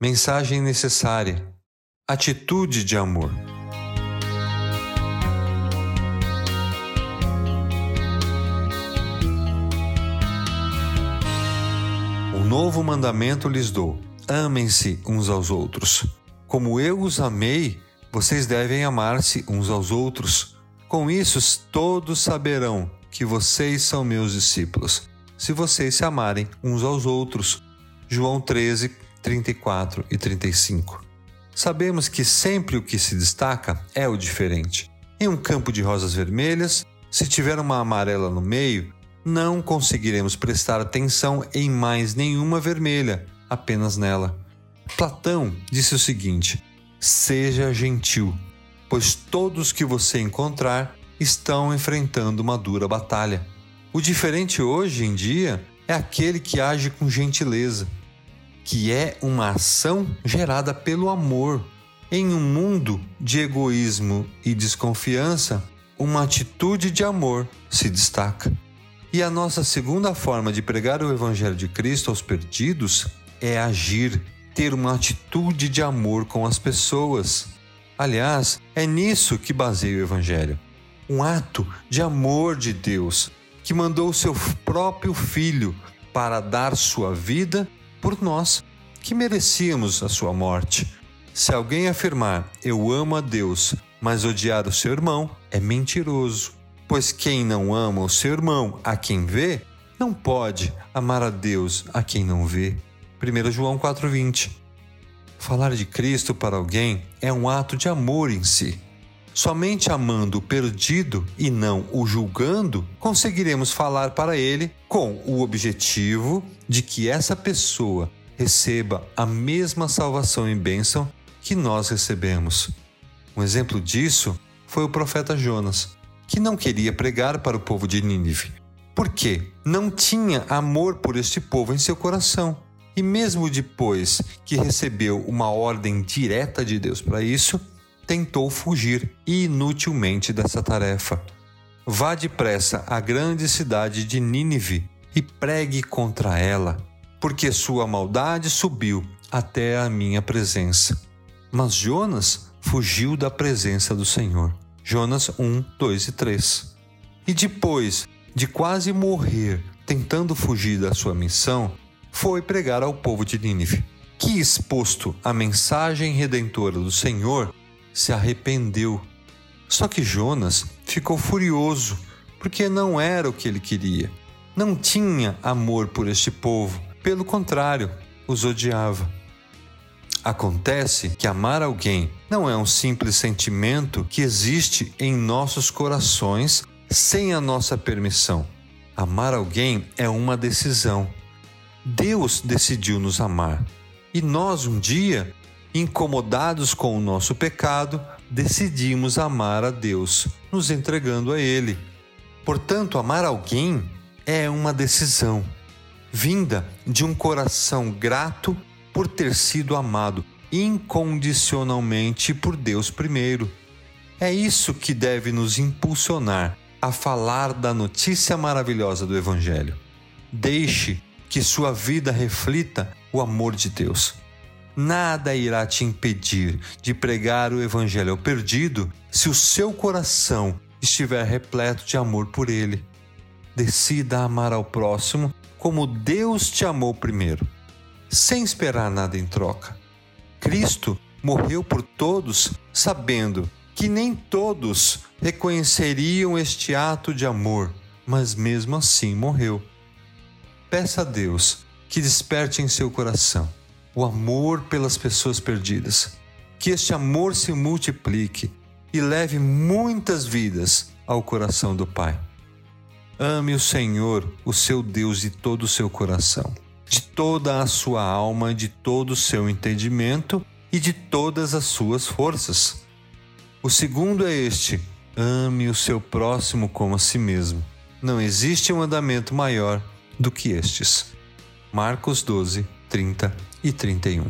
Mensagem necessária: atitude de amor. Um novo mandamento lhes dou: amem-se uns aos outros. Como eu os amei, vocês devem amar-se uns aos outros. Com isso, todos saberão que vocês são meus discípulos, se vocês se amarem uns aos outros. João 13, 34 e 35. Sabemos que sempre o que se destaca é o diferente. Em um campo de rosas vermelhas, se tiver uma amarela no meio, não conseguiremos prestar atenção em mais nenhuma vermelha, apenas nela. Platão disse o seguinte: Seja gentil, pois todos que você encontrar estão enfrentando uma dura batalha. O diferente hoje em dia é aquele que age com gentileza que é uma ação gerada pelo amor. Em um mundo de egoísmo e desconfiança, uma atitude de amor se destaca. E a nossa segunda forma de pregar o Evangelho de Cristo aos perdidos é agir, ter uma atitude de amor com as pessoas. Aliás, é nisso que baseia o Evangelho. Um ato de amor de Deus, que mandou o seu próprio Filho para dar sua vida por nós, que merecíamos a sua morte. Se alguém afirmar eu amo a Deus, mas odiar o seu irmão, é mentiroso. Pois quem não ama o seu irmão a quem vê, não pode amar a Deus a quem não vê. 1 João 4,20 Falar de Cristo para alguém é um ato de amor em si. Somente amando o perdido e não o julgando, conseguiremos falar para ele com o objetivo de que essa pessoa receba a mesma salvação e bênção que nós recebemos. Um exemplo disso foi o profeta Jonas, que não queria pregar para o povo de Nínive, porque não tinha amor por este povo em seu coração. E mesmo depois que recebeu uma ordem direta de Deus para isso, tentou fugir inutilmente dessa tarefa. Vá depressa à grande cidade de Nínive e pregue contra ela, porque sua maldade subiu até a minha presença. Mas Jonas fugiu da presença do Senhor. Jonas 1, 2 e 3. E depois de quase morrer tentando fugir da sua missão, foi pregar ao povo de Nínive, que, exposto à mensagem redentora do Senhor, se arrependeu. Só que Jonas ficou furioso, porque não era o que ele queria. Não tinha amor por este povo, pelo contrário, os odiava. Acontece que amar alguém não é um simples sentimento que existe em nossos corações sem a nossa permissão. Amar alguém é uma decisão. Deus decidiu nos amar e nós, um dia, incomodados com o nosso pecado, decidimos amar a Deus, nos entregando a Ele. Portanto, amar alguém é uma decisão, vinda de um coração grato por ter sido amado incondicionalmente por Deus primeiro. É isso que deve nos impulsionar a falar da notícia maravilhosa do Evangelho. Deixe que sua vida reflita o amor de Deus nada irá te impedir de pregar o Evangelho ao perdido se o seu coração estiver repleto de amor por ele. Decida amar ao próximo como Deus te amou primeiro, sem esperar nada em troca. Cristo morreu por todos, sabendo que nem todos reconheceriam este ato de amor, mas mesmo assim morreu. Peça a Deus que desperte em seu coração o amor pelas pessoas perdidas. Que este amor se multiplique e leve muitas vidas ao coração do Pai. Ame o Senhor, o seu Deus, de todo o seu coração, de toda a sua alma, de todo o seu entendimento e de todas as suas forças. O segundo é este: ame o seu próximo como a si mesmo. Não existe um mandamento maior do que estes. Marcos 12, 30 e 31.